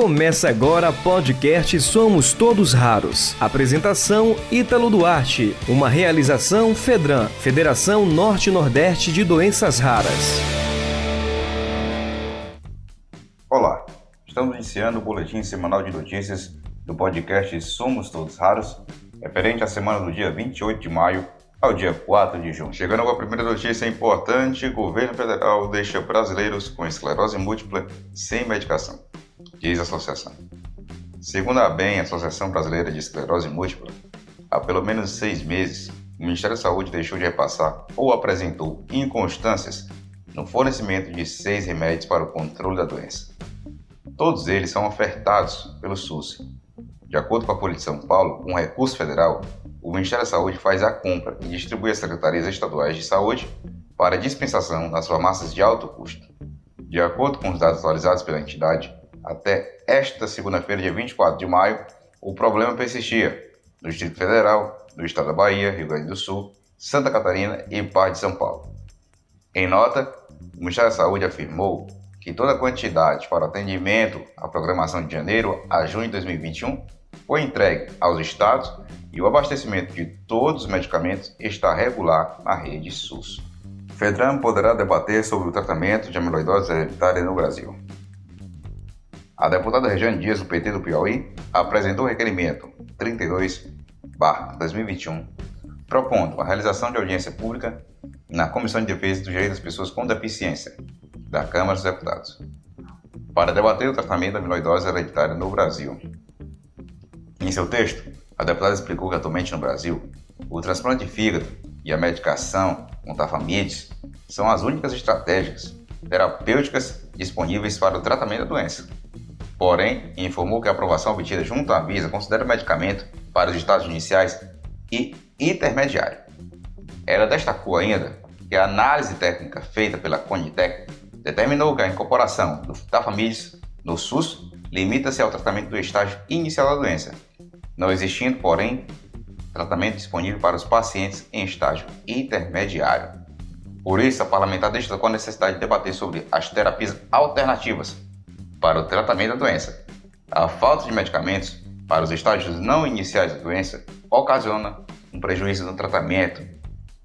Começa agora podcast Somos Todos Raros. Apresentação Ítalo Duarte. Uma realização Fedran, Federação Norte-Nordeste de Doenças Raras. Olá, estamos iniciando o boletim semanal de notícias do podcast Somos Todos Raros, referente à semana do dia 28 de maio ao dia 4 de junho. Chegando com a primeira notícia importante, governo federal deixa brasileiros com esclerose múltipla sem medicação diz a associação. Segundo a BEM, a Associação Brasileira de Esclerose Múltipla, há pelo menos seis meses, o Ministério da Saúde deixou de repassar ou apresentou inconstâncias no fornecimento de seis remédios para o controle da doença. Todos eles são ofertados pelo SUS. De acordo com a Folha de São Paulo, um recurso federal, o Ministério da Saúde faz a compra e distribui às secretarias estaduais de saúde para dispensação nas farmácias de alto custo. De acordo com os dados atualizados pela entidade, até esta segunda-feira, dia 24 de maio, o problema persistia no Distrito Federal, no estado da Bahia, Rio Grande do Sul, Santa Catarina e parte de São Paulo. Em nota, o Ministério da Saúde afirmou que toda a quantidade para atendimento à programação de janeiro a junho de 2021 foi entregue aos estados e o abastecimento de todos os medicamentos está regular na rede SUS. FEDRAM poderá debater sobre o tratamento de amiloidose hereditária no Brasil. A deputada Regiane Dias, do PT do Piauí, apresentou o requerimento 32-2021, propondo a realização de audiência pública na Comissão de Defesa dos Direitos das Pessoas com Deficiência da Câmara dos Deputados, para debater o tratamento da amiloidose hereditária no Brasil. Em seu texto, a deputada explicou que atualmente no Brasil, o transplante de fígado e a medicação com tafamides são as únicas estratégias terapêuticas disponíveis para o tratamento da doença porém informou que a aprovação obtida junto à Anvisa considera o medicamento para os estágios iniciais e intermediário. Ela destacou ainda que a análise técnica feita pela Conitec determinou que a incorporação do Tafamidis no SUS limita-se ao tratamento do estágio inicial da doença, não existindo, porém, tratamento disponível para os pacientes em estágio intermediário. Por isso, a parlamentar destacou a necessidade de debater sobre as terapias alternativas para o tratamento da doença. A falta de medicamentos para os estágios não iniciais da doença ocasiona um prejuízo no tratamento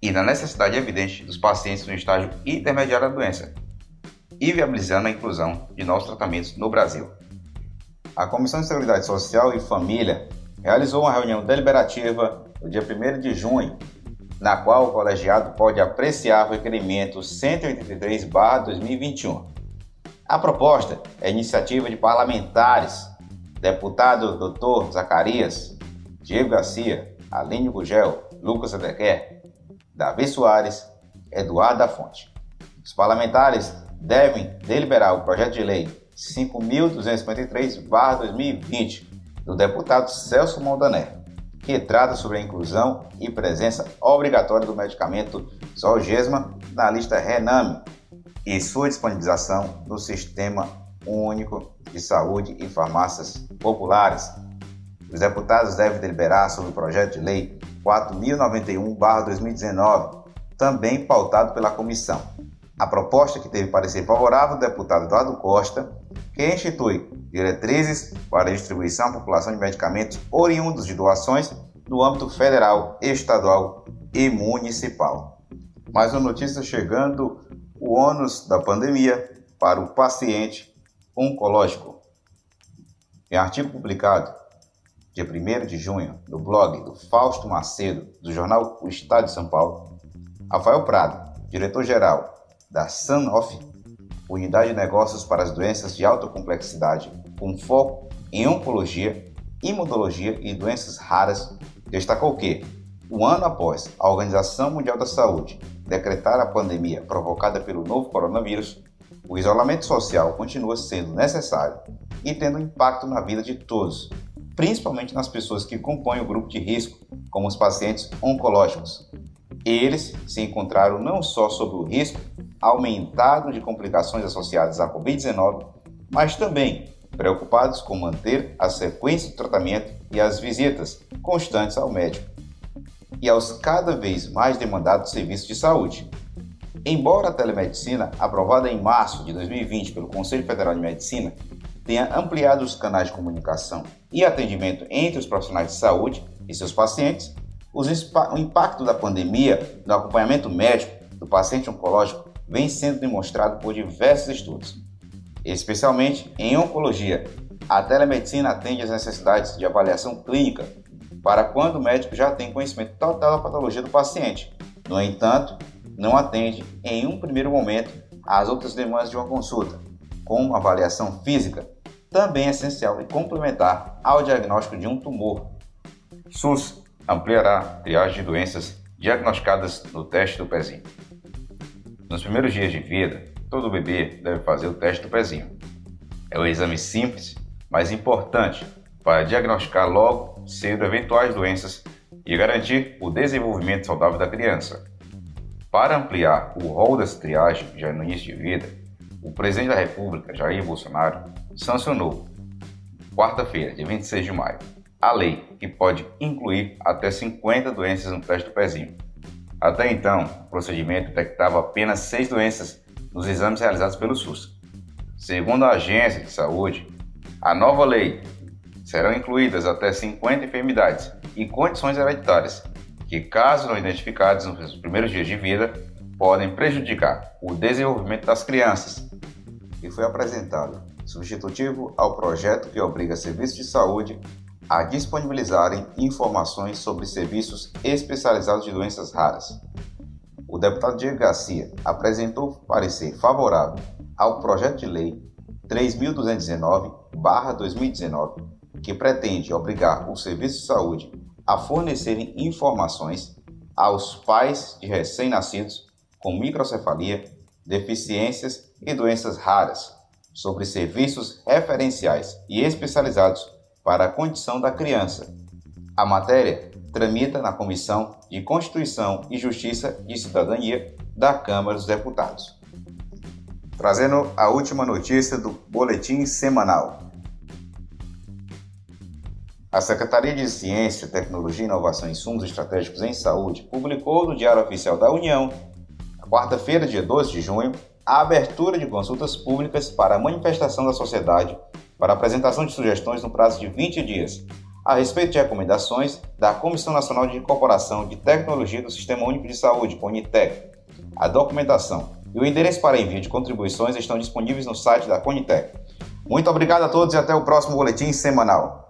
e na necessidade evidente dos pacientes no estágio intermediário da doença, e viabilizando a inclusão de novos tratamentos no Brasil. A Comissão de Seguridade Social e Família realizou uma reunião deliberativa no dia 1 de junho, na qual o colegiado pode apreciar o requerimento 183-2021 a proposta é iniciativa de parlamentares, deputado Dr. Zacarias, Diego Garcia, Aline Gugel, Lucas Adequer, Davi Soares, Eduardo da Fonte. Os parlamentares devem deliberar o projeto de lei 5.253-2020 do deputado Celso Mondané, que trata sobre a inclusão e presença obrigatória do medicamento Zolgesma na lista RENAME e sua disponibilização no Sistema Único de Saúde e Farmácias Populares. Os deputados devem deliberar sobre o projeto de lei 4091-2019, também pautado pela comissão. A proposta que teve parecer favorável do deputado Eduardo Costa, que institui diretrizes para a distribuição à população de medicamentos oriundos de doações no âmbito federal, estadual e municipal. Mais uma notícia chegando o ônus da pandemia para o paciente oncológico. Em artigo publicado dia 1 de junho no blog do Fausto Macedo, do jornal O Estado de São Paulo, Rafael Prado, diretor-geral da Sanofi, Unidade de Negócios para as Doenças de Alta Complexidade, com foco em oncologia, imunologia e doenças raras, destacou que, um ano após a Organização Mundial da Saúde decretar a pandemia provocada pelo novo coronavírus, o isolamento social continua sendo necessário e tendo impacto na vida de todos, principalmente nas pessoas que compõem o grupo de risco, como os pacientes oncológicos. Eles se encontraram não só sob o risco aumentado de complicações associadas à Covid-19, mas também preocupados com manter a sequência do tratamento e as visitas constantes ao médico e aos cada vez mais demandados serviços de saúde. Embora a telemedicina, aprovada em março de 2020 pelo Conselho Federal de Medicina, tenha ampliado os canais de comunicação e atendimento entre os profissionais de saúde e seus pacientes, o impacto da pandemia no acompanhamento médico do paciente oncológico vem sendo demonstrado por diversos estudos. Especialmente em oncologia, a telemedicina atende às necessidades de avaliação clínica para quando o médico já tem conhecimento total da patologia do paciente. No entanto, não atende em um primeiro momento às outras demandas de uma consulta, como avaliação física, também essencial e complementar ao diagnóstico de um tumor. SUS ampliará a triagem de doenças diagnosticadas no teste do pezinho. Nos primeiros dias de vida, todo bebê deve fazer o teste do pezinho. É um exame simples, mas importante para diagnosticar logo cedo eventuais doenças e garantir o desenvolvimento saudável da criança. Para ampliar o rol dessa triagem já no início de vida, o presidente da República, Jair Bolsonaro, sancionou, quarta-feira, dia 26 de maio, a lei que pode incluir até 50 doenças no teste do pezinho. Até então, o procedimento detectava apenas seis doenças nos exames realizados pelo SUS. Segundo a Agência de Saúde, a nova lei serão incluídas até 50 enfermidades e condições hereditárias que, caso não identificadas nos primeiros dias de vida, podem prejudicar o desenvolvimento das crianças. E foi apresentado substitutivo ao projeto que obriga serviços de saúde a disponibilizarem informações sobre serviços especializados de doenças raras. O deputado Diego Garcia apresentou parecer favorável ao projeto de lei 3219-2019, que pretende obrigar os serviços de saúde a fornecerem informações aos pais de recém-nascidos com microcefalia, deficiências e doenças raras sobre serviços referenciais e especializados para a condição da criança. A matéria tramita na Comissão de Constituição e Justiça e Cidadania da Câmara dos Deputados. Trazendo a última notícia do Boletim Semanal. A Secretaria de Ciência, Tecnologia, Inovação e Insumos Estratégicos em Saúde publicou no Diário Oficial da União, quarta-feira, dia 12 de junho, a abertura de consultas públicas para a manifestação da sociedade para apresentação de sugestões no prazo de 20 dias, a respeito de recomendações da Comissão Nacional de Incorporação de Tecnologia do Sistema Único de Saúde, CONITEC. A documentação e o endereço para envio de contribuições estão disponíveis no site da CONITEC. Muito obrigado a todos e até o próximo boletim semanal.